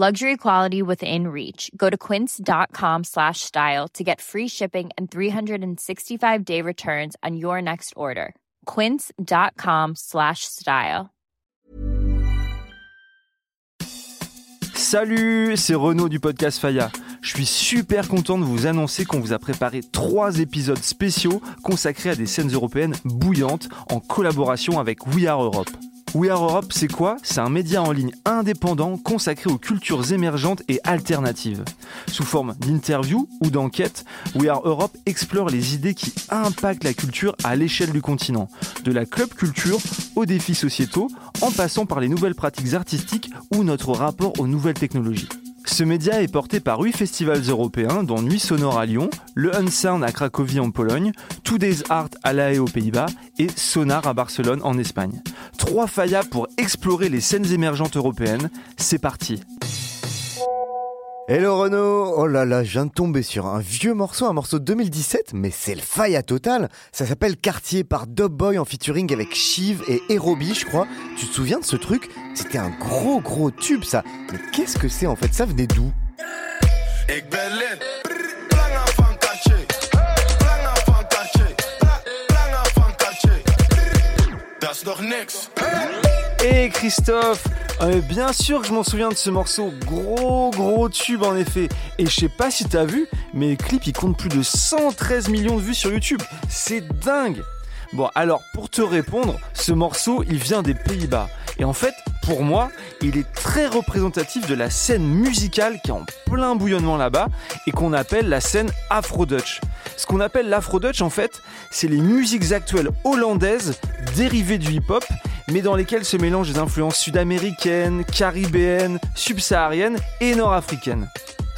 Luxury quality within reach. Go to quince.com slash style to get free shipping and 365 day returns on your next order. Quince.com slash style. Salut, c'est Renaud du podcast Faya. Je suis super content de vous annoncer qu'on vous a préparé trois épisodes spéciaux consacrés à des scènes européennes bouillantes en collaboration avec We Are Europe. We Are Europe, c'est quoi? C'est un média en ligne indépendant consacré aux cultures émergentes et alternatives. Sous forme d'interviews ou d'enquêtes, We Are Europe explore les idées qui impactent la culture à l'échelle du continent, de la club culture aux défis sociétaux, en passant par les nouvelles pratiques artistiques ou notre rapport aux nouvelles technologies. Ce média est porté par huit festivals européens, dont Nuit Sonore à Lyon, le Unsound à Cracovie en Pologne, Today's Art à La Haye aux Pays-Bas et Sonar à Barcelone en Espagne. Trois faillas pour explorer les scènes émergentes européennes. C'est parti Hello Renaud. Oh là là, je viens de tomber sur un vieux morceau, un morceau de 2017, mais c'est le faille total. Ça s'appelle Quartier par Dub Boy en featuring avec Shiv et Aerobi, je crois. Tu te souviens de ce truc? C'était un gros gros tube ça. Mais qu'est-ce que c'est en fait? Ça venait d'où? Et Christophe euh, Bien sûr que je m'en souviens de ce morceau, gros gros tube en effet. Et je sais pas si t'as vu, mais le clip il compte plus de 113 millions de vues sur YouTube. C'est dingue Bon alors pour te répondre, ce morceau il vient des Pays-Bas. Et en fait, pour moi, il est très représentatif de la scène musicale qui est en plein bouillonnement là-bas et qu'on appelle la scène Afro-Dutch. Ce qu'on appelle l'Afro-Dutch en fait, c'est les musiques actuelles hollandaises dérivées du hip-hop mais dans lesquelles se mélangent des influences sud-américaines, caribéennes, subsahariennes et nord-africaines.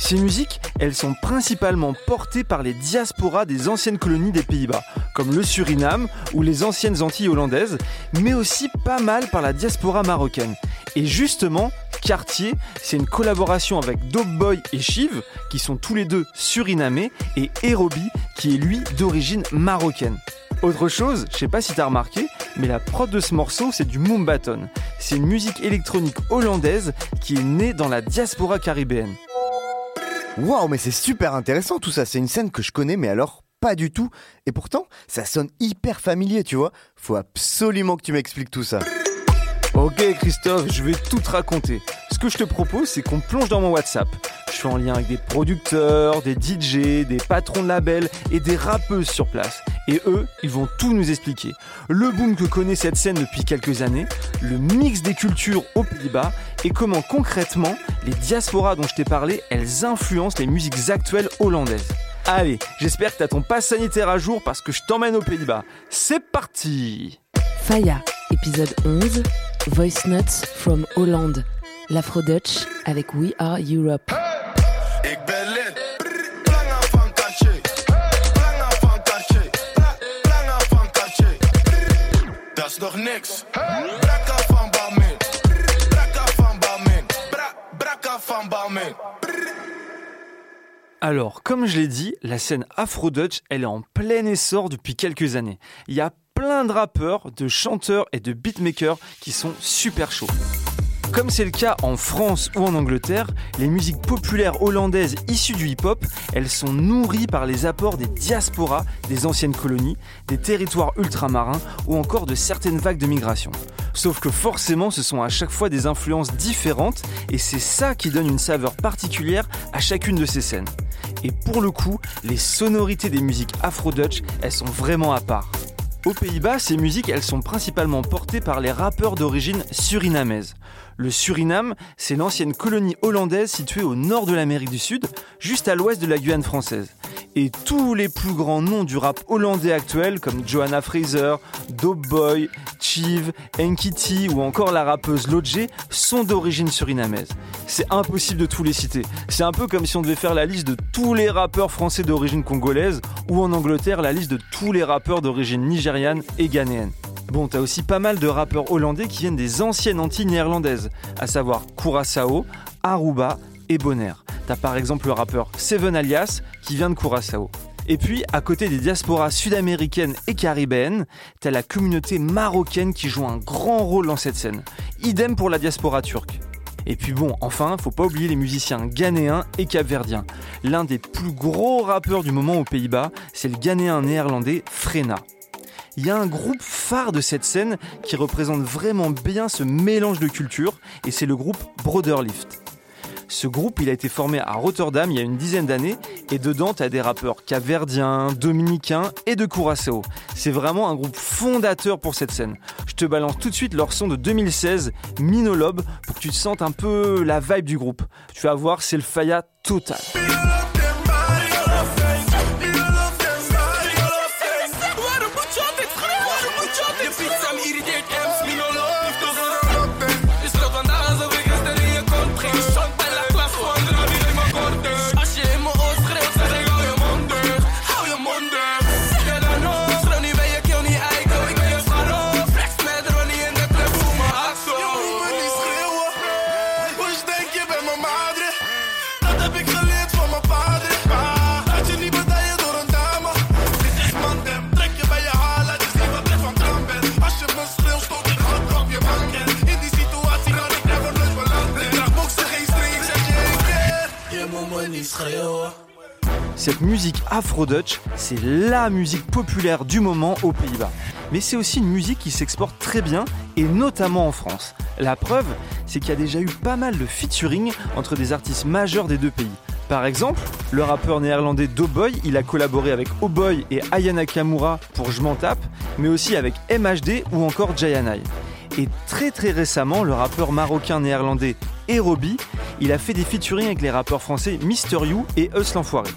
Ces musiques, elles sont principalement portées par les diasporas des anciennes colonies des Pays-Bas, comme le Suriname ou les anciennes Antilles hollandaises, mais aussi pas mal par la diaspora marocaine. Et justement, Cartier, c'est une collaboration avec Dope Boy et Shiv, qui sont tous les deux surinamais, et Erobi, qui est lui d'origine marocaine. Autre chose, je sais pas si t'as remarqué, mais la prod de ce morceau, c'est du Moombaton. C'est une musique électronique hollandaise qui est née dans la diaspora caribéenne. Waouh, mais c'est super intéressant tout ça. C'est une scène que je connais, mais alors pas du tout. Et pourtant, ça sonne hyper familier, tu vois. Faut absolument que tu m'expliques tout ça. Ok Christophe, je vais tout te raconter. Ce que je te propose, c'est qu'on plonge dans mon WhatsApp. Je suis en lien avec des producteurs, des DJ, des patrons de labels et des rappeuses sur place. Et eux, ils vont tout nous expliquer. Le boom que connaît cette scène depuis quelques années, le mix des cultures aux Pays-Bas et comment concrètement les diasporas dont je t'ai parlé, elles influencent les musiques actuelles hollandaises. Allez, j'espère que t'as ton pass sanitaire à jour parce que je t'emmène aux Pays-Bas. C'est parti Faya, épisode 11, Voice Notes from Holland, l'Afro-Dutch avec We Are Europe. Alors, comme je l'ai dit, la scène Afro-Dutch, elle est en plein essor depuis quelques années. Il y a plein de rappeurs, de chanteurs et de beatmakers qui sont super chauds. Comme c'est le cas en France ou en Angleterre, les musiques populaires hollandaises issues du hip-hop, elles sont nourries par les apports des diasporas des anciennes colonies, des territoires ultramarins ou encore de certaines vagues de migration. Sauf que forcément, ce sont à chaque fois des influences différentes et c'est ça qui donne une saveur particulière à chacune de ces scènes. Et pour le coup, les sonorités des musiques afro-dutch, elles sont vraiment à part. Aux Pays-Bas, ces musiques, elles sont principalement portées par les rappeurs d'origine surinamaise. Le Suriname, c'est l'ancienne colonie hollandaise située au nord de l'Amérique du Sud, juste à l'ouest de la Guyane française. Et tous les plus grands noms du rap hollandais actuel, comme Johanna Fraser, Dope Boy, Chive, Enkiti ou encore la rappeuse Lodge, sont d'origine surinamaise. C'est impossible de tous les citer. C'est un peu comme si on devait faire la liste de tous les rappeurs français d'origine congolaise ou en Angleterre la liste de tous les rappeurs d'origine nigériane et ghanéenne. Bon, t'as aussi pas mal de rappeurs hollandais qui viennent des anciennes Antilles néerlandaises, à savoir Curaçao, Aruba et Bonaire. T'as par exemple le rappeur Seven Alias qui vient de Curaçao. Et puis, à côté des diasporas sud-américaines et caribéennes, t'as la communauté marocaine qui joue un grand rôle dans cette scène. Idem pour la diaspora turque. Et puis bon, enfin, faut pas oublier les musiciens ghanéens et capverdiens. L'un des plus gros rappeurs du moment aux Pays-Bas, c'est le ghanéen néerlandais Frena. Il y a un groupe phare de cette scène qui représente vraiment bien ce mélange de cultures, et c'est le groupe Broderlift. Ce groupe, il a été formé à Rotterdam il y a une dizaine d'années et dedans, tu as des rappeurs capverdiens, dominicains et de Curaçao. C'est vraiment un groupe fondateur pour cette scène. Je te balance tout de suite leur son de 2016, Minolobe, pour que tu te sentes un peu la vibe du groupe. Tu vas voir, c'est le total. Cette musique afro-dutch, c'est la musique populaire du moment aux Pays-Bas. Mais c'est aussi une musique qui s'exporte très bien, et notamment en France. La preuve, c'est qu'il y a déjà eu pas mal de featuring entre des artistes majeurs des deux pays. Par exemple, le rappeur néerlandais Doughboy, il a collaboré avec Oboy et Ayana Kamura pour Je m'en tape, mais aussi avec MHD ou encore Jayanai. Et très très récemment, le rappeur marocain néerlandais Erobi, il a fait des featuring avec les rappeurs français Mister You et Us l'Enfoiré.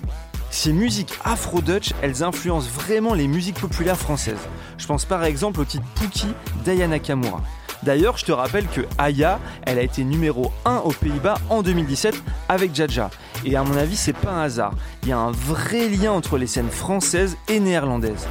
Ces musiques afro-dutch, elles influencent vraiment les musiques populaires françaises. Je pense par exemple au titre Pookie d'Ayana Kamura. D'ailleurs, je te rappelle que Aya, elle a été numéro 1 aux Pays-Bas en 2017 avec Jaja. Et à mon avis, c'est pas un hasard. Il y a un vrai lien entre les scènes françaises et néerlandaises.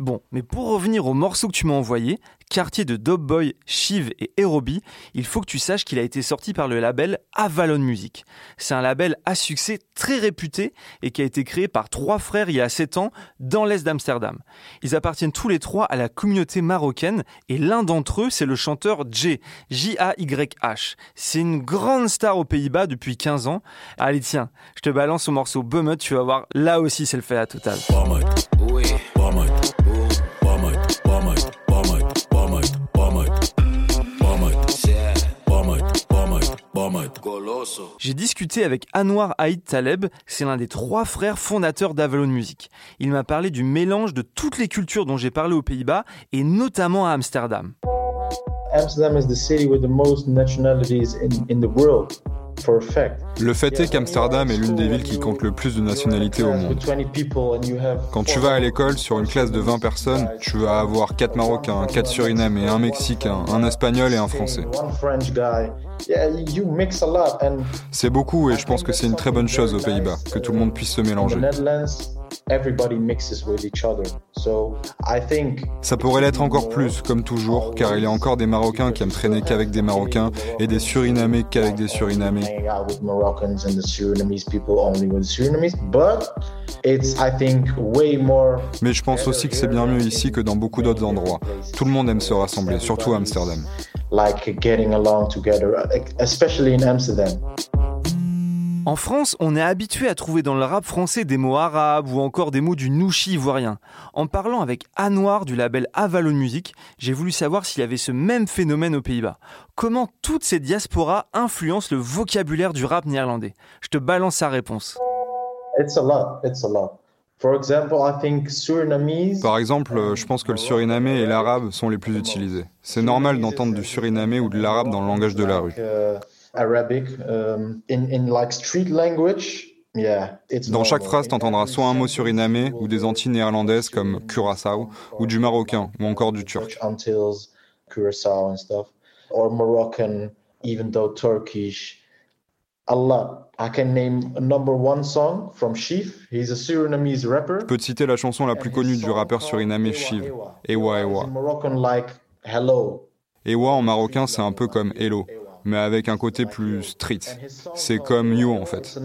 Bon, mais pour revenir au morceau que tu m'as envoyé, quartier de Dub Boy, Shiv et Aerobi, il faut que tu saches qu'il a été sorti par le label Avalon Music. C'est un label à succès très réputé et qui a été créé par trois frères il y a 7 ans dans l'est d'Amsterdam. Ils appartiennent tous les trois à la communauté marocaine et l'un d'entre eux, c'est le chanteur J, J-A-Y-H. C'est une grande star aux Pays-Bas depuis 15 ans. Allez tiens, je te balance au morceau Bummet, tu vas voir, là aussi c'est le fait à total. J'ai discuté avec Anwar Haïd Taleb, c'est l'un des trois frères fondateurs d'Avalon Music. Il m'a parlé du mélange de toutes les cultures dont j'ai parlé aux Pays-Bas et notamment à Amsterdam. Amsterdam is the city with the most nationalities in, in the world. Le fait est qu'Amsterdam est l'une des villes qui compte le plus de nationalités au monde. Quand tu vas à l'école, sur une classe de 20 personnes, tu vas avoir 4 Marocains, 4 Surinamais, un Mexicain, un Espagnol et un Français. C'est beaucoup et je pense que c'est une très bonne chose aux Pays-Bas, que tout le monde puisse se mélanger. Ça pourrait l'être encore plus, comme toujours, car il y a encore des Marocains qui aiment traîner qu'avec des Marocains et des Surinamais qu'avec des Surinamais. Mais je pense aussi que c'est bien mieux ici que dans beaucoup d'autres endroits. Tout le monde aime se rassembler, surtout à Amsterdam. En France, on est habitué à trouver dans le rap français des mots arabes ou encore des mots du nouchi ivoirien. En parlant avec Anwar du label Avalon Music, j'ai voulu savoir s'il y avait ce même phénomène aux Pays-Bas. Comment toutes ces diasporas influencent le vocabulaire du rap néerlandais? Je te balance sa réponse. It's a lot, it's a lot. Par exemple, je pense que le surinamé et l'arabe sont les plus utilisés. C'est normal d'entendre du surinamé ou de l'arabe dans le langage de la rue. Dans chaque phrase, tu entendras soit un mot surinamé ou des antilles néerlandaises comme Curaçao, ou du marocain, ou encore du turc. Je peux te citer la chanson la plus connue du rappeur surinamé Shiv, Ewa Ewa. Ewa en marocain, c'est un peu comme Hello, mais avec un côté plus street. C'est comme You en fait.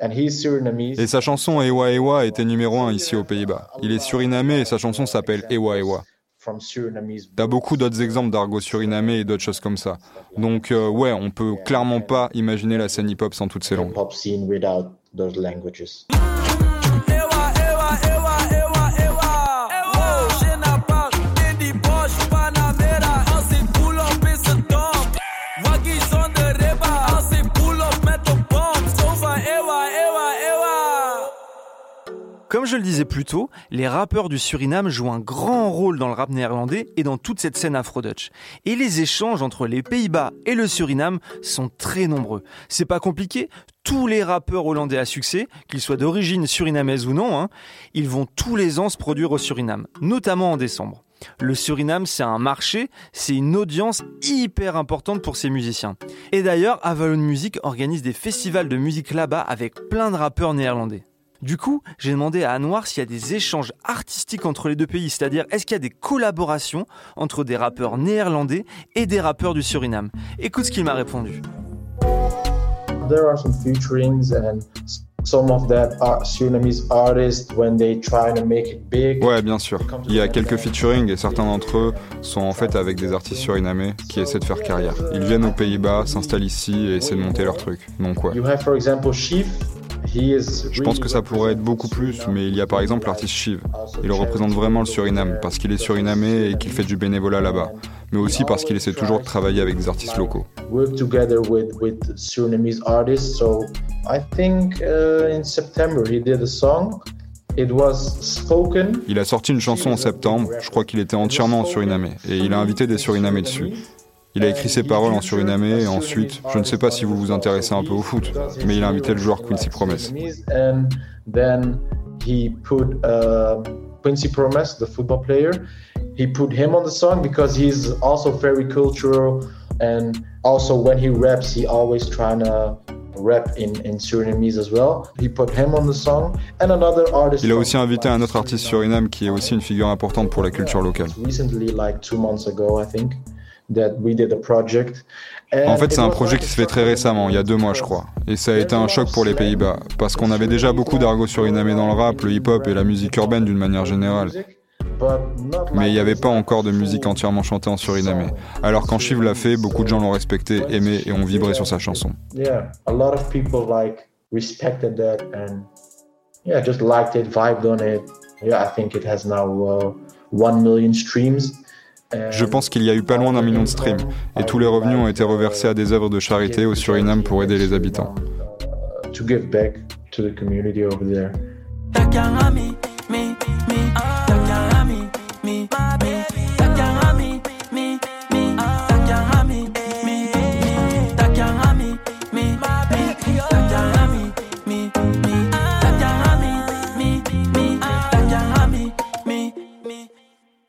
Et sa chanson Ewa Ewa était numéro un ici aux Pays-Bas. Il est surinamé et sa chanson s'appelle Ewa Ewa. T'as beaucoup d'autres exemples d'argot surinamé et d'autres choses comme ça. Donc euh, ouais, on peut clairement pas imaginer la scène hip-hop sans toutes ces langues. Comme je le disais plus tôt, les rappeurs du Suriname jouent un grand rôle dans le rap néerlandais et dans toute cette scène afro-dutch. Et les échanges entre les Pays-Bas et le Suriname sont très nombreux. C'est pas compliqué, tous les rappeurs hollandais à succès, qu'ils soient d'origine surinamaise ou non, hein, ils vont tous les ans se produire au Suriname, notamment en décembre. Le Suriname, c'est un marché, c'est une audience hyper importante pour ces musiciens. Et d'ailleurs, Avalon Music organise des festivals de musique là-bas avec plein de rappeurs néerlandais. Du coup, j'ai demandé à Anwar s'il y a des échanges artistiques entre les deux pays, c'est-à-dire est-ce qu'il y a des collaborations entre des rappeurs néerlandais et des rappeurs du Suriname? Écoute ce qu'il m'a répondu. Ouais, bien sûr. Il y a quelques featuring et certains d'entre eux sont en fait avec des artistes surinamais qui essaient de faire carrière. Ils viennent aux Pays-Bas, s'installent ici et essaient de monter leur truc. Donc ouais. Je pense que ça pourrait être beaucoup plus, mais il y a par exemple l'artiste Shiv. Il représente vraiment le Suriname parce qu'il est surinamé et qu'il fait du bénévolat là-bas, mais aussi parce qu'il essaie toujours de travailler avec des artistes locaux. Il a sorti une chanson en septembre, je crois qu'il était entièrement en surinamé, et il a invité des surinamés dessus. Il a écrit ses paroles en surinamé et ensuite, je ne sais pas si vous vous intéressez un peu au foot, mais il a invité le joueur Quincy Promes. Quincy Promes, the football player, he put him on the song because he's also very cultural and also when he raps, he always trying to rap in, in Surinamese as well. He put him on the song and another artist. Il a aussi invité un autre artiste suriname qui est aussi une figure importante pour la culture locale. En fait, c'est un projet qui se fait très récemment, il y a deux mois, je crois. Et ça a été un choc pour les Pays-Bas, parce qu'on avait déjà beaucoup d'argot surinamé dans le rap, le hip-hop et la musique urbaine d'une manière générale. Mais il n'y avait pas encore de musique entièrement chantée en surinamé. Alors quand Shiv l'a fait, beaucoup de gens l'ont respecté, aimé et ont vibré sur sa chanson. Yeah, a lot of people like respected that and yeah, just liked it, vibed on it. Yeah, I think it has now uh, one million streams. Je pense qu'il y a eu pas loin d'un million de streams, et tous les revenus ont été reversés à des œuvres de charité au Suriname pour aider les habitants.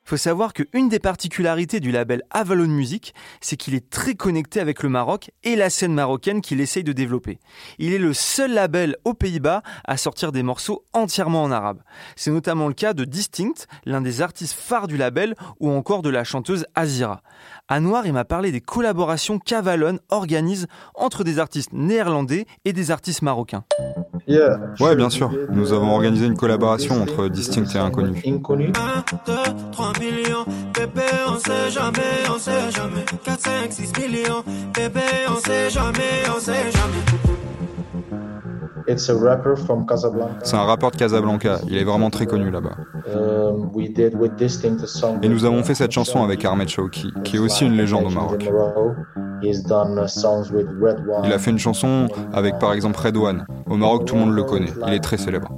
Faut savoir qu'une des particularités du label Avalon Music, c'est qu'il est très connecté avec le Maroc et la scène marocaine qu'il essaye de développer. Il est le seul label aux Pays-Bas à sortir des morceaux entièrement en arabe. C'est notamment le cas de Distinct, l'un des artistes phares du label, ou encore de la chanteuse Azira. Anwar, il m'a parlé des collaborations qu'Avalon organise entre des artistes néerlandais et des artistes marocains. Ouais, bien sûr. Nous avons organisé une collaboration entre Distinct et Inconnu millions, bébé, on sait jamais, on sait jamais. 4, 5, 6 millions, bébé, on sait jamais, on sait jamais. C'est un rappeur de Casablanca. Il est vraiment très connu là-bas. Um, Et nous avons fait cette chanson avec Ahmed Shawki, qui est aussi une légende au Maroc. Uh, Il a fait une chanson avec par exemple Red One, Au Maroc, tout le monde le connaît. Il est très célèbre.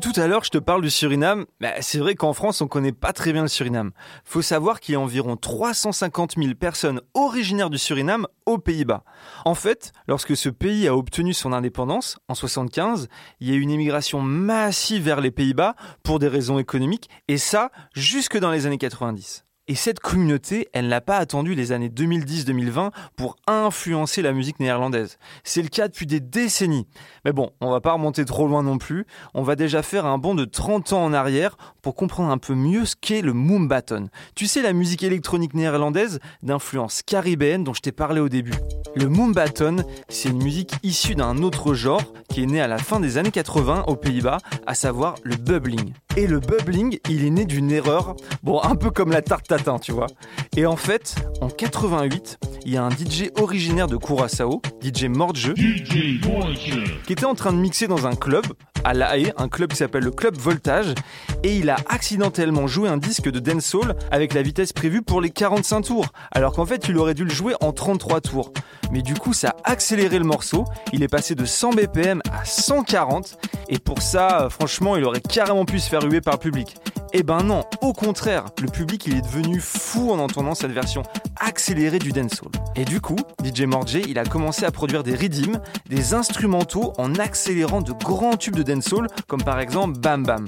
Tout à l'heure, je te parle du Suriname. Bah, c'est vrai qu'en France, on connaît pas très bien le Suriname. Faut savoir qu'il y a environ 350 000 personnes originaires du Suriname aux Pays-Bas. En fait, lorsque ce pays a obtenu son indépendance, en 75, il y a eu une émigration massive vers les Pays-Bas pour des raisons économiques, et ça, jusque dans les années 90. Et cette communauté, elle n'a pas attendu les années 2010-2020 pour influencer la musique néerlandaise. C'est le cas depuis des décennies. Mais bon, on va pas remonter trop loin non plus. On va déjà faire un bond de 30 ans en arrière pour comprendre un peu mieux ce qu'est le Moombaton. Tu sais, la musique électronique néerlandaise d'influence caribéenne dont je t'ai parlé au début. Le Moombaton, c'est une musique issue d'un autre genre qui est né à la fin des années 80 aux Pays-Bas, à savoir le bubbling. Et le bubbling, il est né d'une erreur, bon, un peu comme la tarte tatin, tu vois. Et en fait, en 88, il y a un DJ originaire de Curaçao, DJ Mordjeu, qui était en train de mixer dans un club à La Haye, un club qui s'appelle le Club Voltage, et il a accidentellement joué un disque de dancehall avec la vitesse prévue pour les 45 tours, alors qu'en fait il aurait dû le jouer en 33 tours. Mais du coup ça a accéléré le morceau, il est passé de 100 BPM à 140, et pour ça, franchement, il aurait carrément pu se faire huer par le public. Eh ben non, au contraire, le public il est devenu fou en entendant cette version accélérée du dancehall. Et du coup, DJ Morjay, il a commencé à produire des rythms, des instrumentaux en accélérant de grands tubes de dancehall comme par exemple Bam Bam.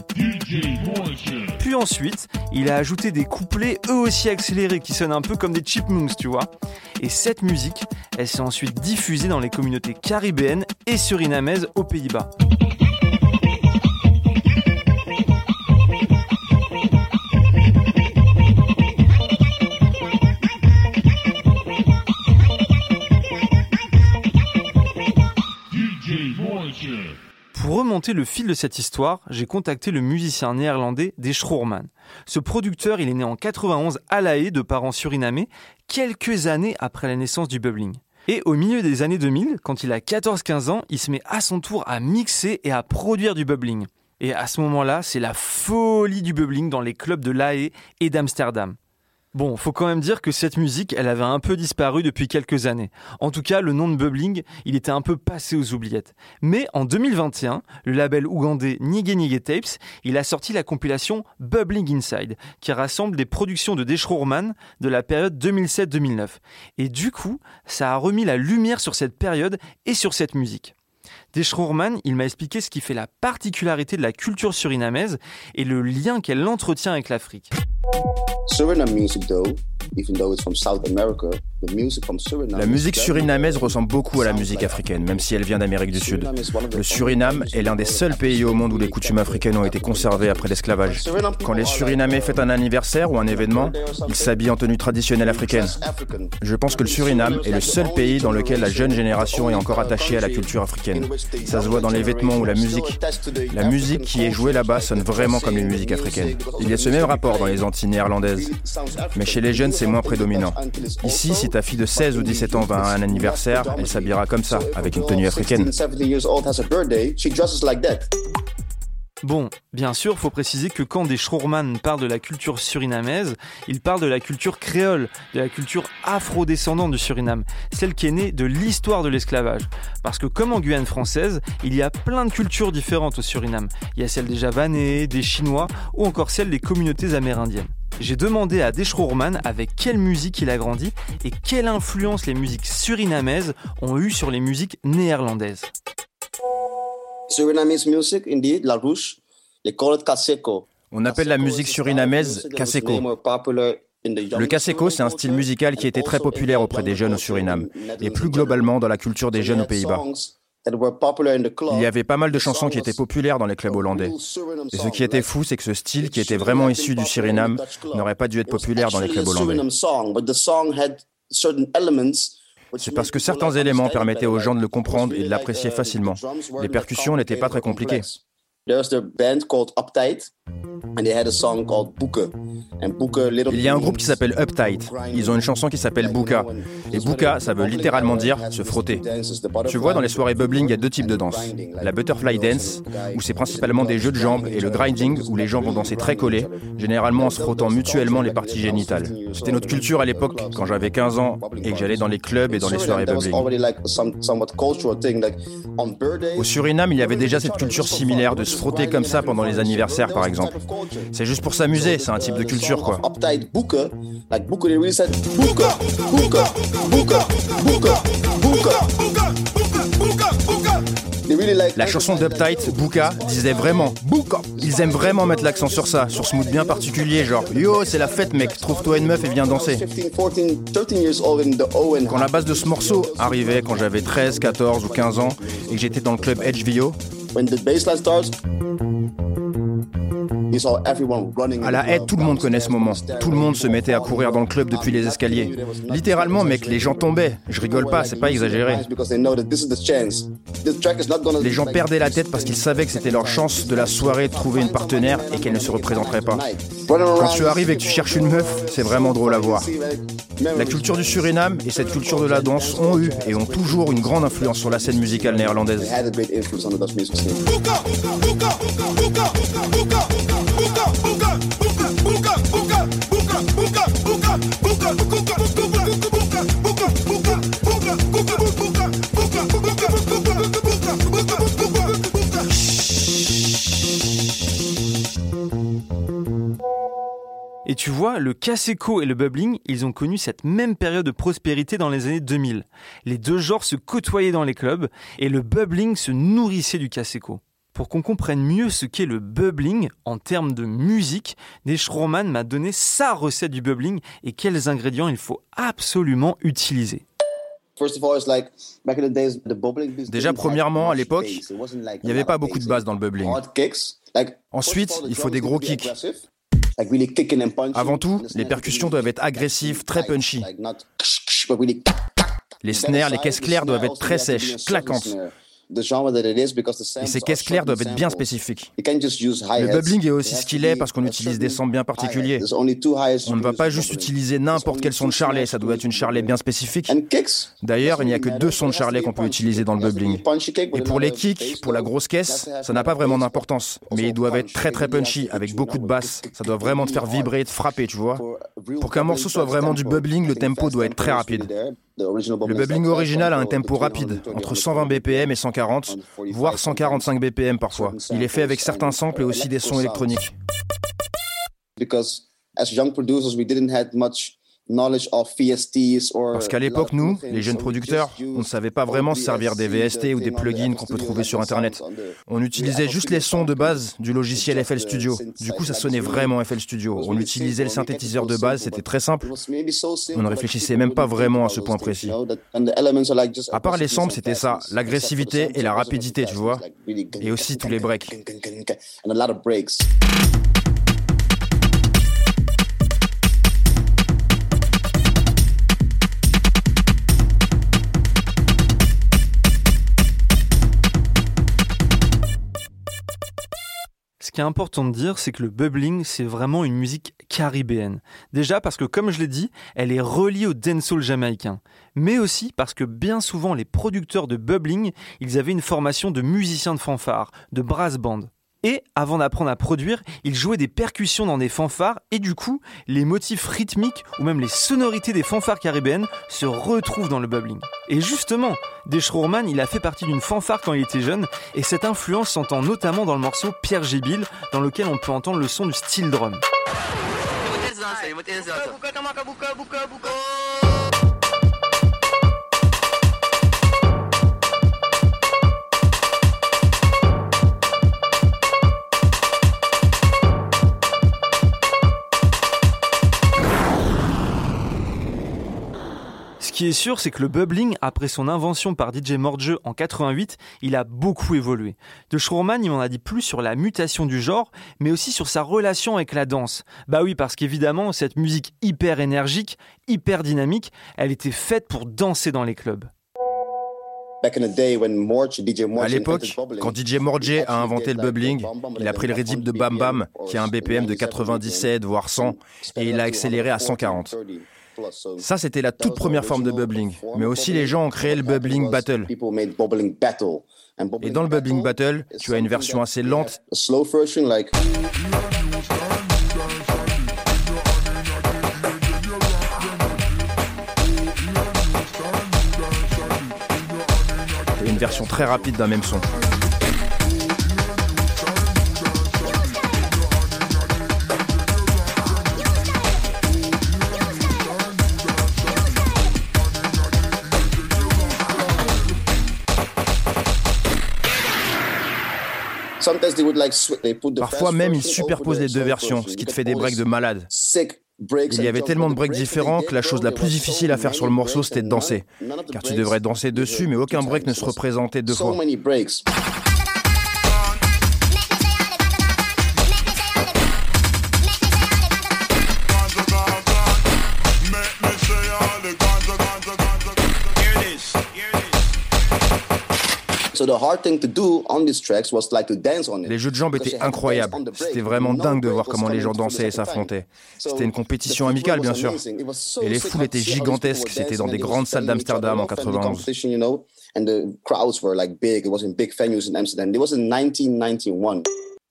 Puis ensuite, il a ajouté des couplets eux aussi accélérés qui sonnent un peu comme des chipmunks, tu vois. Et cette musique, elle s'est ensuite diffusée dans les communautés caribéennes et surinamaises aux Pays-Bas. Pour remonter le fil de cette histoire, j'ai contacté le musicien néerlandais Deschroerman. Ce producteur, il est né en 91 à La Haye de parents surinamais, quelques années après la naissance du bubbling. Et au milieu des années 2000, quand il a 14-15 ans, il se met à son tour à mixer et à produire du bubbling. Et à ce moment-là, c'est la folie du bubbling dans les clubs de La Haye et d'Amsterdam. Bon, faut quand même dire que cette musique, elle avait un peu disparu depuis quelques années. En tout cas, le nom de Bubbling, il était un peu passé aux oubliettes. Mais en 2021, le label ougandais Nige Nige Tapes, il a sorti la compilation Bubbling Inside, qui rassemble des productions de Deschroerman de la période 2007-2009. Et du coup, ça a remis la lumière sur cette période et sur cette musique. Deschroerman, il m'a expliqué ce qui fait la particularité de la culture surinamaise et le lien qu'elle entretient avec l'Afrique. Suriname music, though, La musique surinamaise ressemble beaucoup à la musique africaine, même si elle vient d'Amérique du Sud. Le Suriname est l'un des seuls pays au monde où les coutumes africaines ont été conservées après l'esclavage. Quand les Surinamais fêtent un anniversaire ou un événement, ils s'habillent en tenue traditionnelle africaine. Je pense que le Suriname est le seul pays dans lequel la jeune génération est encore attachée à la culture africaine. Ça se voit dans les vêtements ou la musique. La musique qui est jouée là-bas sonne vraiment comme une musique africaine. Il y a ce même rapport dans les Antilles néerlandaises. Mais chez les jeunes, c'est moins prédominant. Ici, si ta fille de 16 ou 17 ans va à un anniversaire, elle s'habillera comme ça, avec une tenue africaine. Bon, bien sûr, faut préciser que quand des Schroerman parlent de la culture surinamaise, ils parlent de la culture créole, de la culture afro-descendante du Suriname, celle qui est née de l'histoire de l'esclavage. Parce que comme en Guyane française, il y a plein de cultures différentes au Suriname. Il y a celle des Javanais, des Chinois ou encore celle des communautés amérindiennes. J'ai demandé à Deschroerman avec quelle musique il a grandi et quelle influence les musiques surinamaises ont eu sur les musiques néerlandaises. Surinamese music, indeed, la rouge. They call it kaseko. On appelle la musique surinamaise kaseko. Le kaseko, c'est un style musical qui était très populaire auprès des jeunes au Suriname et plus globalement dans la culture des jeunes aux Pays-Bas. Il y avait pas mal de chansons qui étaient populaires dans les clubs hollandais. Et ce qui était fou, c'est que ce style, qui était vraiment issu du Suriname, n'aurait pas dû être populaire dans les clubs hollandais. C'est parce que certains éléments permettaient aux gens de le comprendre et de l'apprécier facilement. Les percussions n'étaient pas très compliquées. Il y a un groupe qui s'appelle Uptight. Ils ont une chanson qui s'appelle Buka. Et Buka, ça veut littéralement dire se frotter. Tu vois, dans les soirées bubbling, il y a deux types de danse. La butterfly dance, où c'est principalement des jeux de jambes, et le grinding, où les gens vont danser très collés, généralement en se frottant mutuellement les parties génitales. C'était notre culture à l'époque, quand j'avais 15 ans, et que j'allais dans les clubs et dans les soirées bubbling. Au Suriname, il y avait déjà cette culture similaire de se frotter comme ça pendant les anniversaires, par exemple. C'est juste pour s'amuser, c'est un type de culture quoi. La chanson d'Uptight, Buka, disait vraiment Buka. Ils aiment vraiment mettre l'accent sur ça, sur ce mood bien particulier, genre Yo, c'est la fête, mec, trouve-toi une meuf et viens danser. Quand la base de ce morceau arrivait quand j'avais 13, 14 ou 15 ans et que j'étais dans le club HVO, à la haie, tout le monde connaît ce moment. Tout le monde se mettait à courir dans le club depuis les escaliers. Littéralement, mec, les gens tombaient. Je rigole pas, c'est pas exagéré. Les gens perdaient la tête parce qu'ils savaient que c'était leur chance de la soirée de trouver une partenaire et qu'elle ne se représenterait pas. Quand tu arrives et que tu cherches une meuf, c'est vraiment drôle à voir. La culture du Suriname et cette culture de la danse ont eu et ont toujours une grande influence sur la scène musicale néerlandaise. Et tu vois, le Kaseko et le bubbling, ils ont connu cette même période de prospérité dans les années 2000. Les deux genres se côtoyaient dans les clubs et le bubbling se nourrissait du Kaseko. Pour qu'on comprenne mieux ce qu'est le bubbling en termes de musique, Roman m'a donné sa recette du bubbling et quels ingrédients il faut absolument utiliser. Déjà, premièrement, à l'époque, il n'y avait pas beaucoup de basse dans le bubbling. Ensuite, il faut des gros kicks. Avant tout, les percussions doivent être agressives, très punchy. Les snares, les caisses claires doivent être très sèches, claquantes. Et ces caisses claires doivent être bien spécifiques. Le bubbling est aussi ce qu'il est parce qu'on utilise des sons bien particuliers. On ne va pas juste utiliser n'importe quel son de charlet, ça doit être une charlet bien spécifique. D'ailleurs, il n'y a que deux sons de charlet qu'on peut utiliser dans le bubbling. Et pour les kicks, pour la grosse caisse, ça n'a pas vraiment d'importance. Mais ils doivent être très très punchy, avec beaucoup de basses. Ça doit vraiment te faire vibrer et te frapper, tu vois. Pour qu'un morceau soit vraiment du bubbling, le tempo doit être très rapide. Le bubbling original a un tempo rapide, entre 120 BPM et 140, voire 145 BPM parfois. Il est fait avec certains samples et aussi des sons électroniques. Parce qu'à l'époque, nous, les jeunes producteurs, on ne savait pas vraiment se servir des VST ou des plugins qu'on peut trouver sur Internet. On utilisait juste les sons de base du logiciel FL Studio. Du coup, ça sonnait vraiment FL Studio. On utilisait le synthétiseur de base, c'était très simple. On ne réfléchissait même pas vraiment à ce point précis. À part les samples, c'était ça, l'agressivité et la rapidité, tu vois. Et aussi tous les breaks. Ce qui est important de dire, c'est que le bubbling, c'est vraiment une musique caribéenne. Déjà parce que, comme je l'ai dit, elle est reliée au dancehall jamaïcain. Mais aussi parce que bien souvent, les producteurs de bubbling, ils avaient une formation de musiciens de fanfare, de brass band. Et avant d'apprendre à produire, ils jouaient des percussions dans des fanfares et du coup, les motifs rythmiques ou même les sonorités des fanfares caribéennes se retrouvent dans le bubbling. Et justement, Deschrourman, il a fait partie d'une fanfare quand il était jeune et cette influence s'entend notamment dans le morceau Pierre Gébile dans lequel on peut entendre le son du steel drum. Qui est sûr, c'est que le bubbling, après son invention par DJ Mordjeu en 88, il a beaucoup évolué. De Schroorman, il m'en a dit plus sur la mutation du genre, mais aussi sur sa relation avec la danse. Bah oui, parce qu'évidemment, cette musique hyper énergique, hyper dynamique, elle était faite pour danser dans les clubs. À l'époque, quand DJ Morje a inventé le bubbling, il a pris le rythme de Bam Bam, qui a un BPM de 97 voire 100, et il l'a accéléré à 140. Ça, c'était la toute première forme de bubbling. Mais aussi, les gens ont créé le bubbling battle. Et dans le bubbling battle, tu as une version assez lente. version très rapide d'un même son. Parfois même ils superposent les deux versions, ce qui te fait des breaks de malade. Il y avait tellement de breaks différents que la chose la plus difficile à faire sur le morceau, c'était de danser. Car tu devrais danser dessus, mais aucun break ne se représentait deux fois. Les jeux de jambes étaient incroyables. C'était vraiment dingue de voir comment les gens dansaient et s'affrontaient. C'était une compétition amicale, bien sûr. Et les foules étaient gigantesques. C'était dans des grandes salles d'Amsterdam en 91.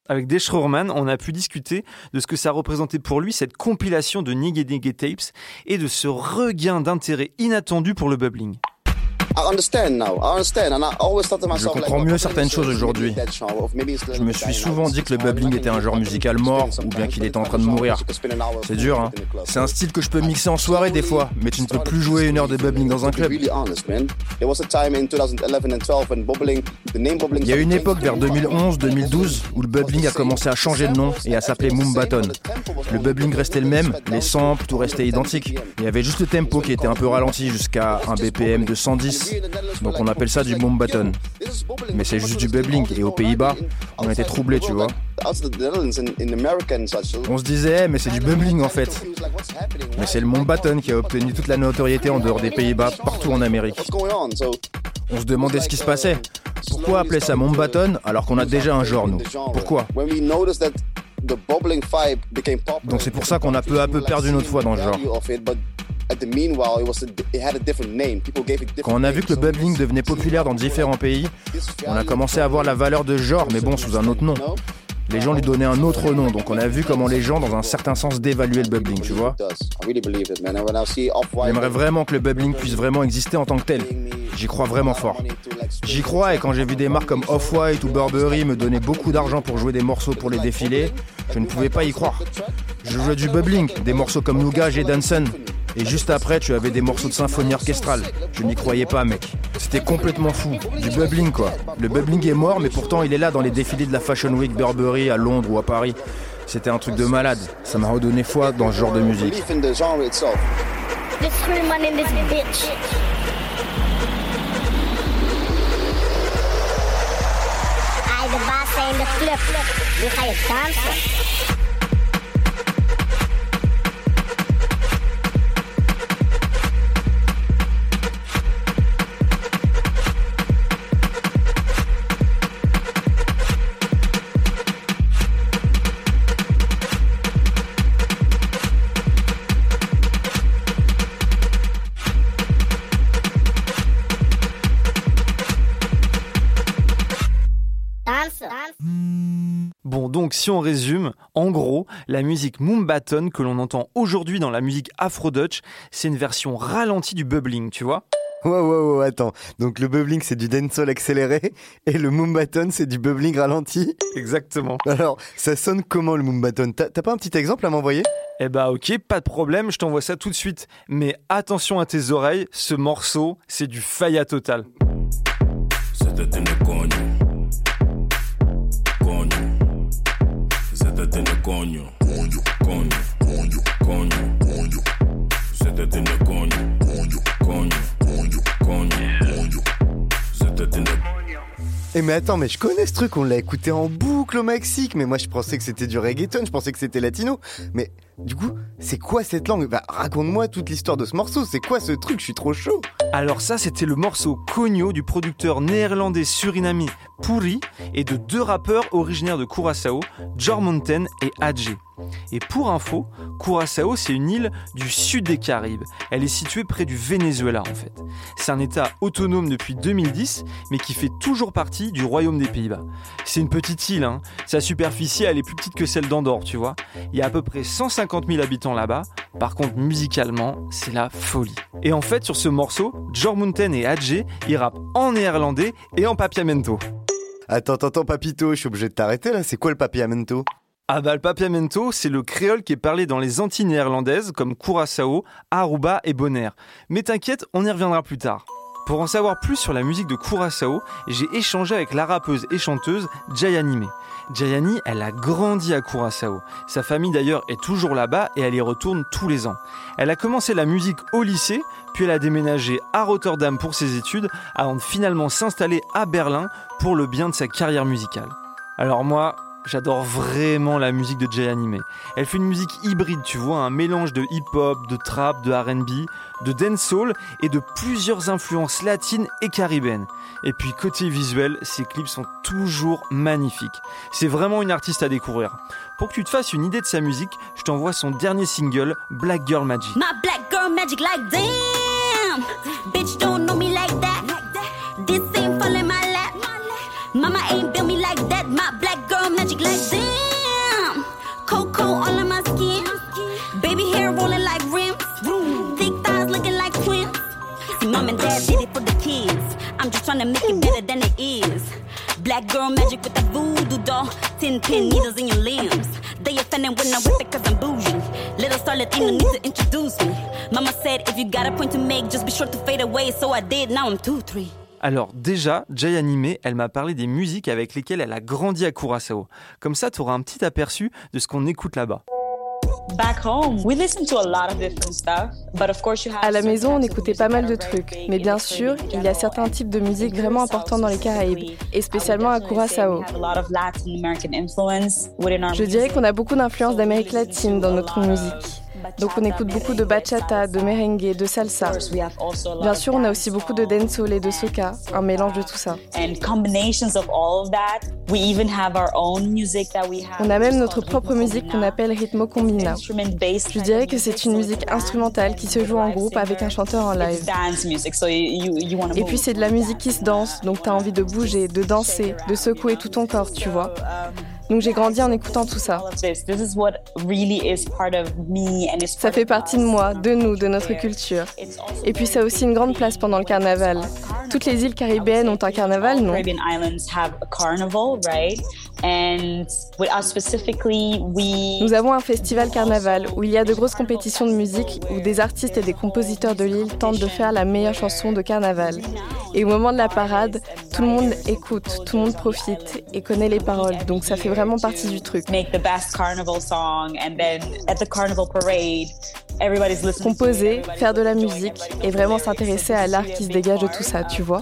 Avec Deschrorman, on a pu discuter de ce que ça représentait pour lui cette compilation de Nigga Nigga Tapes et de ce regain d'intérêt inattendu pour le bubbling. Je comprends mieux certaines choses aujourd'hui. Je me suis souvent dit que le bubbling était un genre musical mort ou bien qu'il était en train de mourir. C'est dur, hein C'est un style que je peux mixer en soirée des fois, mais tu ne peux plus jouer une heure de bubbling dans un club. Il y a une époque vers 2011-2012 où le bubbling a commencé à changer de nom et à s'appeler Moombaton. Le bubbling restait le même, les samples, tout restait identique. Il y avait juste le tempo qui était un peu ralenti jusqu'à un BPM de 110 donc on appelle ça du button. Mais c'est juste du bubbling. Et aux Pays-Bas, on était troublés, tu vois. On se disait, mais c'est du bubbling en fait. Mais c'est le button qui a obtenu toute la notoriété en dehors des Pays-Bas, partout en Amérique. On se demandait ce qui se passait. Pourquoi appeler ça button alors qu'on a déjà un genre, nous? Pourquoi? Donc c'est pour ça qu'on a peu à peu perdu notre foi dans le genre. Quand on a vu que le bubbling devenait populaire dans différents pays, on a commencé à voir la valeur de genre, mais bon, sous un autre nom. Les gens lui donnaient un autre nom, donc on a vu comment les gens, dans un certain sens, dévaluaient le bubbling, tu vois. J'aimerais vraiment que le bubbling puisse vraiment exister en tant que tel. J'y crois vraiment fort. J'y crois et quand j'ai vu des marques comme Off-White ou Burberry me donner beaucoup d'argent pour jouer des morceaux pour les défilés, je ne pouvais pas y croire. Je jouais du bubbling, des morceaux comme Nougat et Danson. Et juste après, tu avais des morceaux de symphonie orchestrale. Je n'y croyais pas, mec. C'était complètement fou. Du bubbling, quoi. Le bubbling est mort, mais pourtant il est là dans les défilés de la Fashion Week Burberry à Londres ou à Paris. C'était un truc de malade. Ça m'a redonné foi dans ce genre de musique. Si on résume, en gros, la musique Moombaton que l'on entend aujourd'hui dans la musique Afro-Dutch, c'est une version ralentie du bubbling, tu vois Ouais, ouais, ouais, attends. Donc le bubbling, c'est du dancehall accéléré et le Moombaton, c'est du bubbling ralenti Exactement. Alors, ça sonne comment le Moombaton? T'as pas un petit exemple à m'envoyer? Eh bah ok, pas de problème, je t'envoie ça tout de suite. Mais attention à tes oreilles, ce morceau, c'est du faya total. coño, et mais attends, mais je connais ce truc, on l'a écouté en boucle au Mexique, mais moi je pensais que c'était du reggaeton, je pensais que c'était latino. Mais du coup, c'est quoi cette langue Bah raconte-moi toute l'histoire de ce morceau, c'est quoi ce truc, je suis trop chaud alors ça, c'était le morceau Cogno du producteur néerlandais surinamé Puri et de deux rappeurs originaires de Curaçao, Mountain et Adje. Et pour info, Curaçao, c'est une île du sud des Caraïbes. Elle est située près du Venezuela en fait. C'est un État autonome depuis 2010, mais qui fait toujours partie du Royaume des Pays-Bas. C'est une petite île, hein. sa superficie elle est plus petite que celle d'Andorre, tu vois. Il y a à peu près 150 000 habitants là-bas. Par contre, musicalement, c'est la folie. Et en fait, sur ce morceau, Mountain et Adje, ils rappent en néerlandais et en papiamento. Attends, attends, papito, je suis obligé de t'arrêter là. C'est quoi le papiamento? Ah bah le papiamento, c'est le créole qui est parlé dans les Antilles néerlandaises comme Curaçao, Aruba et Bonaire. Mais t'inquiète, on y reviendra plus tard. Pour en savoir plus sur la musique de Curaçao, j'ai échangé avec la rappeuse et chanteuse Jayanime. Jayani, elle a grandi à Curaçao. Sa famille d'ailleurs est toujours là-bas et elle y retourne tous les ans. Elle a commencé la musique au lycée, puis elle a déménagé à Rotterdam pour ses études avant de finalement s'installer à Berlin pour le bien de sa carrière musicale. Alors moi, J'adore vraiment la musique de Jay Anime. Elle fait une musique hybride, tu vois, un mélange de hip-hop, de trap, de R&B, de dancehall et de plusieurs influences latines et caribéennes. Et puis côté visuel, ses clips sont toujours magnifiques. C'est vraiment une artiste à découvrir. Pour que tu te fasses une idée de sa musique, je t'envoie son dernier single, Black Girl Magic. Did it for the kids. I'm just trying to make it better than it is. Black girl magic with the voodoo doll. Tin pin needles in your limbs. They offending when I whip it cause I'm bougie. Little star Latino need to introduce me. Mama said if you got a point to make, just be sure to fade away. So I did, now I'm two, three. Alors déjà, Jay Anime, elle m'a parlé des musiques avec lesquelles elle a grandi à Curaçao. Comme ça, tu auras un petit aperçu de ce qu'on écoute là-bas. À la maison, on écoutait pas mal de trucs, mais bien sûr, il y a certains types de musique vraiment importants dans les Caraïbes, et spécialement à Curaçao. Je dirais qu'on a beaucoup d'influence d'Amérique latine dans notre musique. Donc on écoute beaucoup de bachata, de merengue, de salsa. Bien sûr, on a aussi beaucoup de dancehall et de soca, un mélange de tout ça. On a même notre propre musique qu'on appelle ritmo combina. Je dirais que c'est une musique instrumentale qui se joue en groupe avec un chanteur en live. Et puis c'est de la musique qui se danse, donc tu as envie de bouger, de danser, de secouer tout ton corps, tu vois. Donc j'ai grandi en écoutant tout ça. Ça fait partie de moi, de nous, de notre culture. Et puis ça a aussi une grande place pendant le carnaval. Toutes les îles caribéennes ont un carnaval, non? Nous avons un festival carnaval où il y a de grosses compétitions de musique où des artistes et des compositeurs de l'île tentent de faire la meilleure chanson de carnaval. Et au moment de la parade, tout le monde écoute, tout le monde profite et connaît les paroles. Donc ça fait vraiment partie du truc. Composer, faire de la musique et vraiment s'intéresser à l'art qui se dégage de tout ça, tu vois.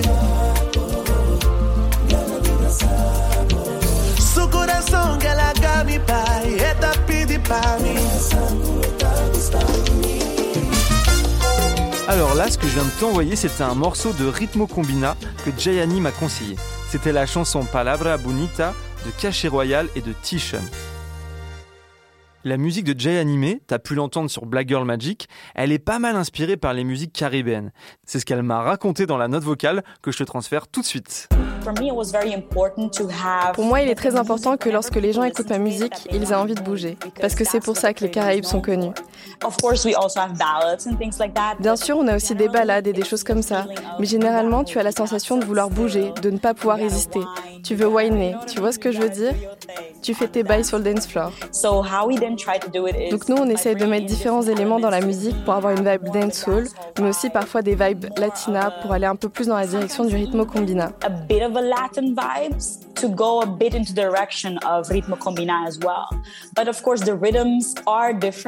Alors là, ce que je viens de t'envoyer, c'était un morceau de Ritmo Combina que Jayani m'a conseillé. C'était la chanson Palabra Bonita de Caché Royal et de Tishon. La musique de Jay Animé, t'as pu l'entendre sur Black Girl Magic, elle est pas mal inspirée par les musiques caribéennes. C'est ce qu'elle m'a raconté dans la note vocale que je te transfère tout de suite. Pour moi, il est très important que lorsque les gens écoutent ma musique, ils aient envie de bouger. Parce que c'est pour ça que les Caraïbes sont connus. Bien sûr, on a aussi des ballades et des choses comme ça. Mais généralement, tu as la sensation de vouloir bouger, de ne pas pouvoir résister. Tu veux whiner, tu vois ce que je veux dire? Tu fais tes bails sur le dance floor. Donc nous, on essaie de mettre différents éléments dans la musique pour avoir une vibe dancehall, mais aussi parfois des vibes latina pour aller un peu plus dans la direction du rythme combina.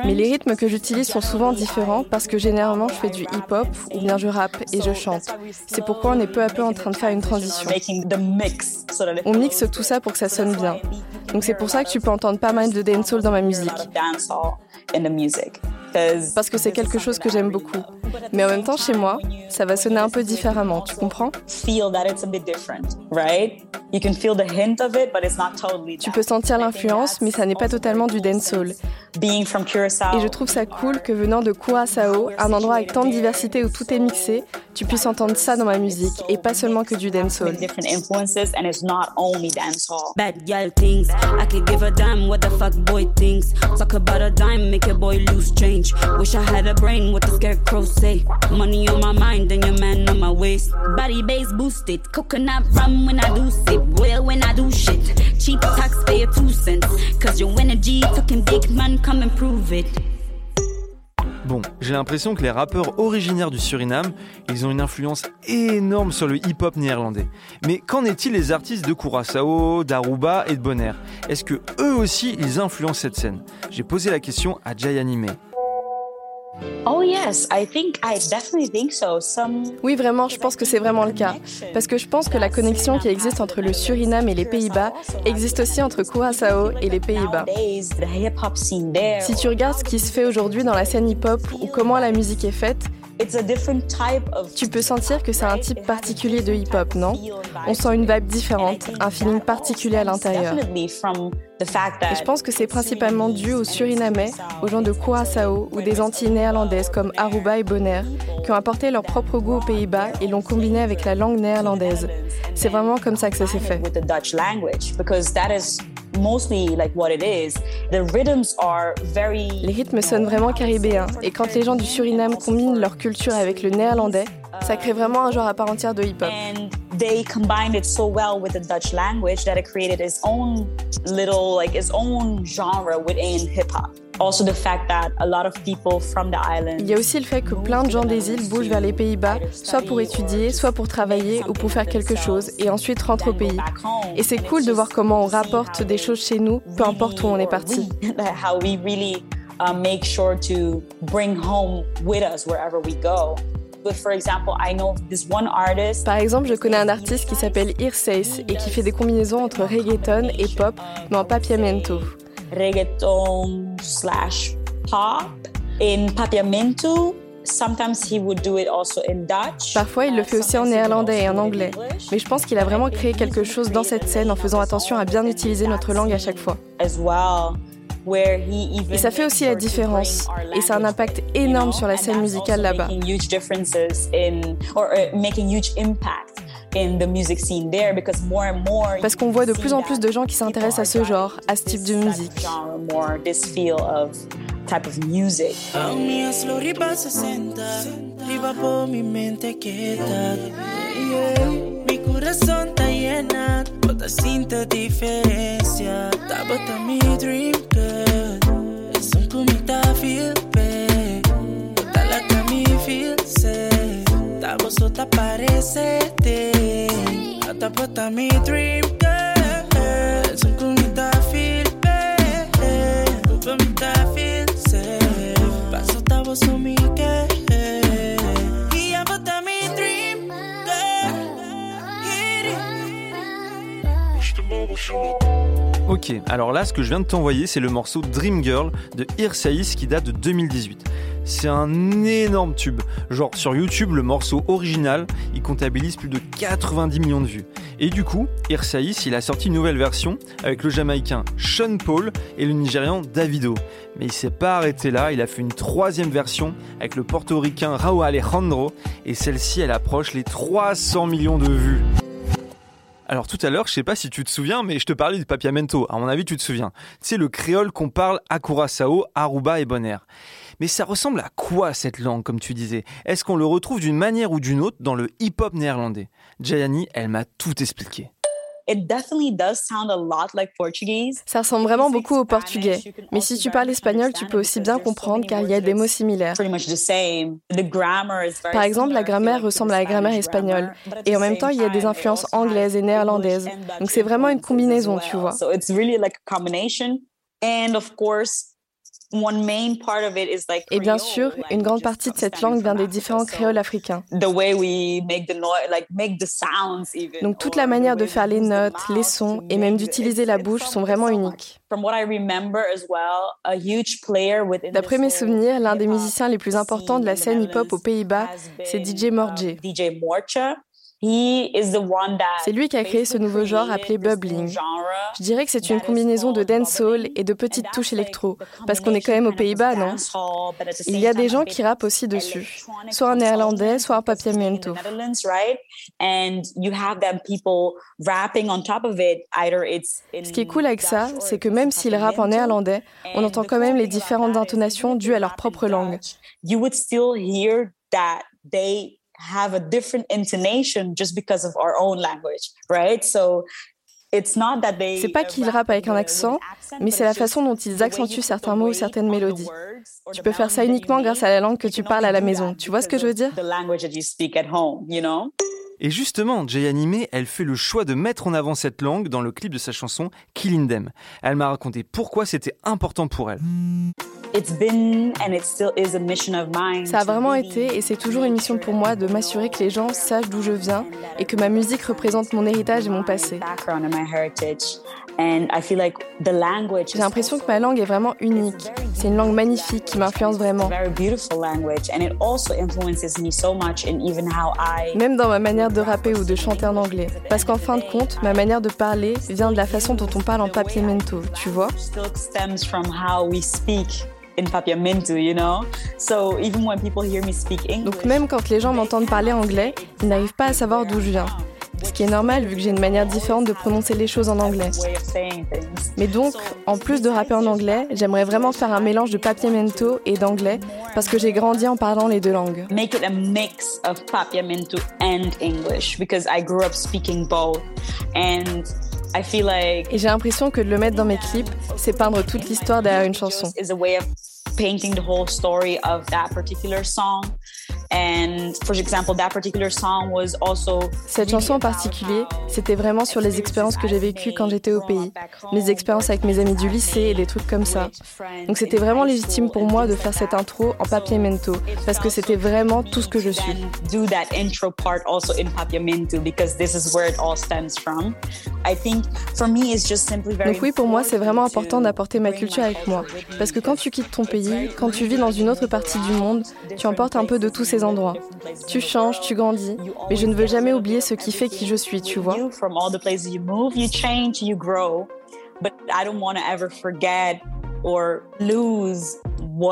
Mais les rythmes que j'utilise sont souvent différents parce que généralement je fais du hip-hop ou bien je rappe et je chante. C'est pourquoi on est peu à peu en train de faire une transition. On mixe tout ça pour que ça sonne bien. Donc c'est pour ça que tu peux entendre pas mal de dancehall dans ma musique. out of dancehall the music. Parce que c'est quelque chose que j'aime beaucoup. Mais en même temps, chez moi, ça va sonner un peu différemment, tu comprends? Tu peux sentir l'influence, mais ça n'est pas totalement du dancehall. Et je trouve ça cool que venant de Curaçao, un endroit avec tant de diversité où tout est mixé, tu puisses entendre ça dans ma musique et pas seulement que du dancehall. Bad girl things, I could give a damn what the fuck boy thinks. Talk about a dime, make a boy lose change. Wish I had a brain, what the scarecrow say. Money on my mind and your man on my waist. Body base boosted, coconut rum when I do sip, well when I do shit. Cheap taxpayer two cents, cause your energy talking big man, come and prove it. Bon, j'ai l'impression que les rappeurs originaires du Suriname, ils ont une influence énorme sur le hip-hop néerlandais. Mais qu'en est-il des artistes de Curaçao, d'Aruba et de Bonaire? Est-ce que eux aussi, ils influencent cette scène? J'ai posé la question à Jay Animé. Oui, vraiment, je pense que c'est vraiment le cas. Parce que je pense que la connexion qui existe entre le Suriname et les Pays-Bas existe aussi entre Curaçao et les Pays-Bas. Si tu regardes ce qui se fait aujourd'hui dans la scène hip-hop ou comment la musique est faite, tu peux sentir que c'est un type particulier de hip-hop, non? On sent une vibe différente, un feeling particulier à l'intérieur. Et je pense que c'est principalement dû aux Surinamais, aux gens de Curaçao ou des Antilles néerlandaises comme Aruba et Bonaire, qui ont apporté leur propre goût aux Pays-Bas et l'ont combiné avec la langue néerlandaise. C'est vraiment comme ça que ça s'est fait. Les rythmes sonnent vraiment caribéens et quand les gens du Suriname combinent leur culture avec le néerlandais, ça crée vraiment un genre à part entière de hip-hop. They combined it so well with the Dutch language that it created its own little, like its own genre within hip-hop. Il y a aussi le fait que plein de gens des îles bougent vers les Pays-Bas, soit pour étudier, soit pour travailler ou pour faire quelque chose, et ensuite rentrent au pays. Et c'est cool de voir comment on rapporte des choses chez nous, peu importe où on est parti. Par exemple, je connais un artiste qui s'appelle Irseis et qui fait des combinaisons entre reggaeton et pop, mais en papiamento reggaeton slash pop. In papiamento, Sometimes he would do it also in Dutch. Parfois, il le fait aussi en néerlandais et en anglais. Mais je pense qu'il a vraiment créé quelque chose dans cette scène en faisant attention à bien utiliser notre langue à chaque fois. Et ça fait aussi la différence. Et ça a un impact énorme sur la scène musicale là-bas. Parce qu'on voit de plus en plus de gens qui s'intéressent à ce genre, à ce type de musique. type of music. Mi Ok, alors là, ce que je viens de t'envoyer, c'est le morceau Dream Girl de Irsaïs qui date de 2018. C'est un énorme tube. Genre, sur YouTube, le morceau original, il comptabilise plus de 90 millions de vues. Et du coup, Irsaïs, il a sorti une nouvelle version avec le Jamaïcain Sean Paul et le Nigérian Davido. Mais il s'est pas arrêté là, il a fait une troisième version avec le portoricain Raúl Alejandro et celle-ci, elle approche les 300 millions de vues. Alors tout à l'heure, je sais pas si tu te souviens, mais je te parlais du papiamento. À mon avis, tu te souviens. C'est le créole qu'on parle à Curaçao, Aruba et Bonaire. Mais ça ressemble à quoi cette langue, comme tu disais? Est-ce qu'on le retrouve d'une manière ou d'une autre dans le hip-hop néerlandais? Jayani, elle m'a tout expliqué. Ça ressemble vraiment beaucoup au portugais. Mais si tu parles espagnol, tu peux aussi bien comprendre car il y a des mots similaires. Par exemple, la grammaire ressemble à la grammaire espagnole. Et en même temps, il y a des influences anglaises et néerlandaises. Donc c'est vraiment une combinaison, tu vois. Et bien sûr, une grande partie de cette langue vient des différents créoles africains. Donc toute la manière de faire les notes, les sons et même d'utiliser la bouche sont vraiment uniques. D'après mes souvenirs, l'un des musiciens les plus importants de la scène hip-hop aux Pays-Bas, c'est DJ Morje. C'est lui qui a créé ce nouveau genre appelé bubbling. Je dirais que c'est une combinaison de dancehall et de petites touches électro, parce qu'on est quand même aux Pays-Bas, non? Il y a des gens qui rappent aussi dessus, soit en néerlandais, soit en papiamento. Ce qui est cool avec ça, c'est que même s'ils rappent en néerlandais, on entend quand même les différentes intonations dues à leur propre langue have a different intonation just because of our own language, right? So c'est pas qu'ils rappent avec un accent, mais c'est la façon dont ils accentuent certains mots ou certaines mélodies. Tu peux faire ça uniquement grâce à la langue que tu parles à la maison. Tu vois ce que je veux dire? et justement, Jay Animé, elle fait le choix de mettre en avant cette langue dans le clip de sa chanson Killing Them. Elle m'a raconté pourquoi c'était important pour elle. Ça a vraiment été et c'est toujours une mission pour moi de m'assurer que les gens sachent d'où je viens et que ma musique représente mon héritage et mon passé. J'ai l'impression que ma langue est vraiment unique. C'est une langue magnifique qui m'influence vraiment. Même dans ma manière de rapper ou de chanter en anglais. Parce qu'en fin de compte, ma manière de parler vient de la façon dont on parle en papiamento, tu vois? Donc même quand les gens m'entendent parler anglais, ils n'arrivent pas à savoir d'où je viens ce qui est normal vu que j'ai une manière différente de prononcer les choses en anglais. Mais donc, en plus de rapper en anglais, j'aimerais vraiment faire un mélange de papiamento et d'anglais parce que j'ai grandi en parlant les deux langues. Make it a mix of papiamento and English because I grew up speaking both and Et j'ai l'impression que de le mettre dans mes clips, c'est peindre toute l'histoire derrière une chanson. That particular song. Cette chanson en particulier, c'était vraiment sur les expériences que j'ai vécues quand j'étais au pays, mes expériences avec mes amis du lycée et des trucs comme ça. Donc c'était vraiment légitime pour moi de faire cette intro en papier mento parce que c'était vraiment tout ce que je suis. Donc oui, pour moi, c'est vraiment important d'apporter ma culture avec moi parce que quand tu quittes ton pays, quand tu vis dans une autre partie du monde, tu emportes un peu de tous ces endroits. Tu changes, tu grandis, mais je ne veux jamais oublier ce qui fait qui je suis, tu vois.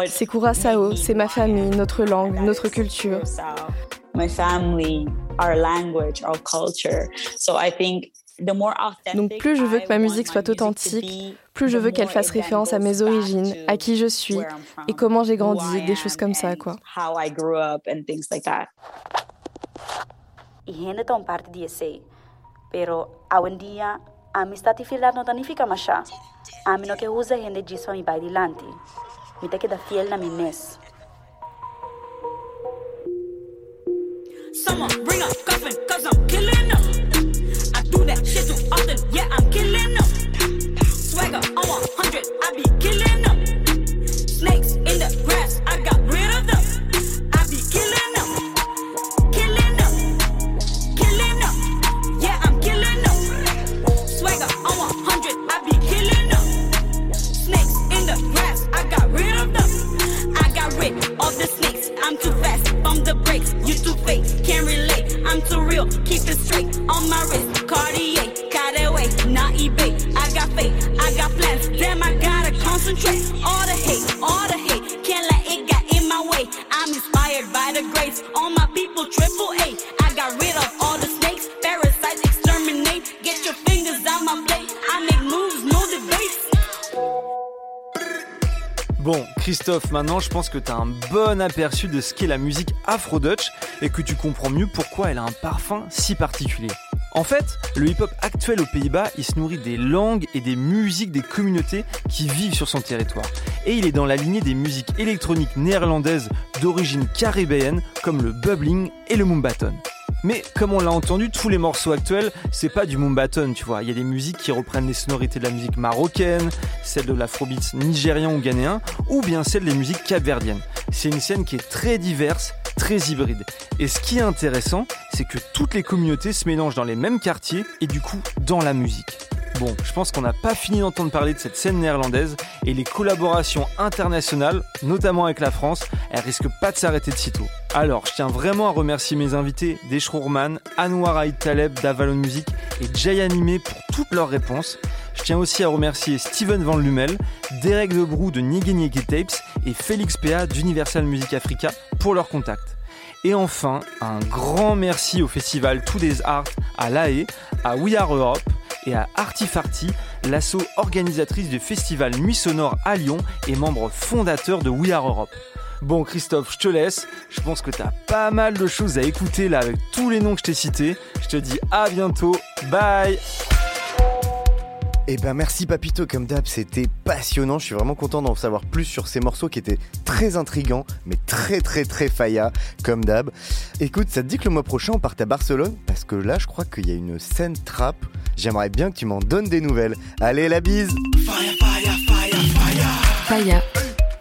C'est Curaçao, c'est ma famille, notre langue, notre culture. My family, our language, our culture. So I think donc plus je veux que ma musique soit authentique, plus je veux qu'elle fasse référence à mes origines, à qui je suis et comment j'ai grandi, des choses comme ça quoi. Someone bring a coffin, cause I'm killing them. Do that shit too often. Yeah, I'm killing them. Swagger on 100, I be killing them. Snakes in the grass, I got rid of them. I be killing them. Killing them. Killing them. Yeah, I'm killing them. Swagger on 100, I be killing them. Snakes in the grass, I got rid of them. I got rid of the snakes. I'm too fast, bump the brakes. You too fake, can't relate. I'm too real. Keep it straight on my wrist. Cartier, got that not eBay. I got faith, I got plans. Damn, I gotta concentrate. All the hate, all the hate. Can't let it get in my way. I'm inspired by the grace. All my people, triple A. I got rid of all the snakes. Parasites exterminate. Get your fingers out my plate. I make moves, no debate. Bon, Christophe, maintenant je pense que tu as un bon aperçu de ce qu'est la musique afro-dutch et que tu comprends mieux pourquoi elle a un parfum si particulier. En fait, le hip-hop actuel aux Pays-Bas, il se nourrit des langues et des musiques des communautés qui vivent sur son territoire. Et il est dans la lignée des musiques électroniques néerlandaises d'origine caribéenne comme le bubbling et le mumbaton. Mais comme on l'a entendu, tous les morceaux actuels, c'est pas du mumbaton, tu vois. Il y a des musiques qui reprennent les sonorités de la musique marocaine, celle de l'afrobeat nigérian ou ghanéen, ou bien celle des musiques capverdiennes. C'est une scène qui est très diverse, très hybride. Et ce qui est intéressant, c'est que toutes les communautés se mélangent dans les mêmes quartiers et du coup dans la musique. Bon, je pense qu'on n'a pas fini d'entendre parler de cette scène néerlandaise et les collaborations internationales, notamment avec la France, elles risquent pas de s'arrêter de sitôt. Alors, je tiens vraiment à remercier mes invités, Deshrourman, Anwar Aïd Taleb d'Avalon Music et Jay Animé pour toutes leurs réponses. Je tiens aussi à remercier Steven Van Lumel, Derek Debrou de Nigé Tapes et Félix Pea d'Universal Music Africa pour leur contact. Et enfin, un grand merci au festival Today's Art à La Haye, à We Are Europe et à Artifarty, l'asso organisatrice du festival Nuit Sonore à Lyon et membre fondateur de We Are Europe. Bon Christophe, je te laisse. Je pense que tu as pas mal de choses à écouter là avec tous les noms que je t'ai cités. Je te dis à bientôt. Bye eh ben merci Papito, comme d'hab, c'était passionnant. Je suis vraiment content d'en savoir plus sur ces morceaux qui étaient très intrigants, mais très très très faillas, comme d'hab. Écoute, ça te dit que le mois prochain on parte à Barcelone? Parce que là, je crois qu'il y a une scène trap. J'aimerais bien que tu m'en donnes des nouvelles. Allez, la bise Faya,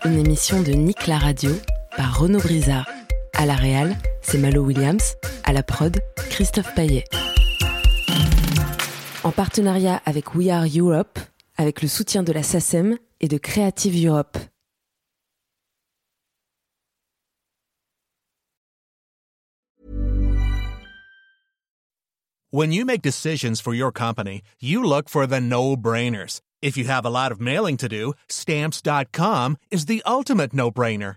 une émission de Nick la radio par Renaud Brizard. À la réal, c'est Malo Williams. À la prod, Christophe Paillet en partenariat avec We Are Europe, avec le soutien de la SACEM et de Creative Europe. When you make decisions for your company, you look for the no-brainers. If you have a lot of mailing to do, stamps.com is the ultimate no-brainer.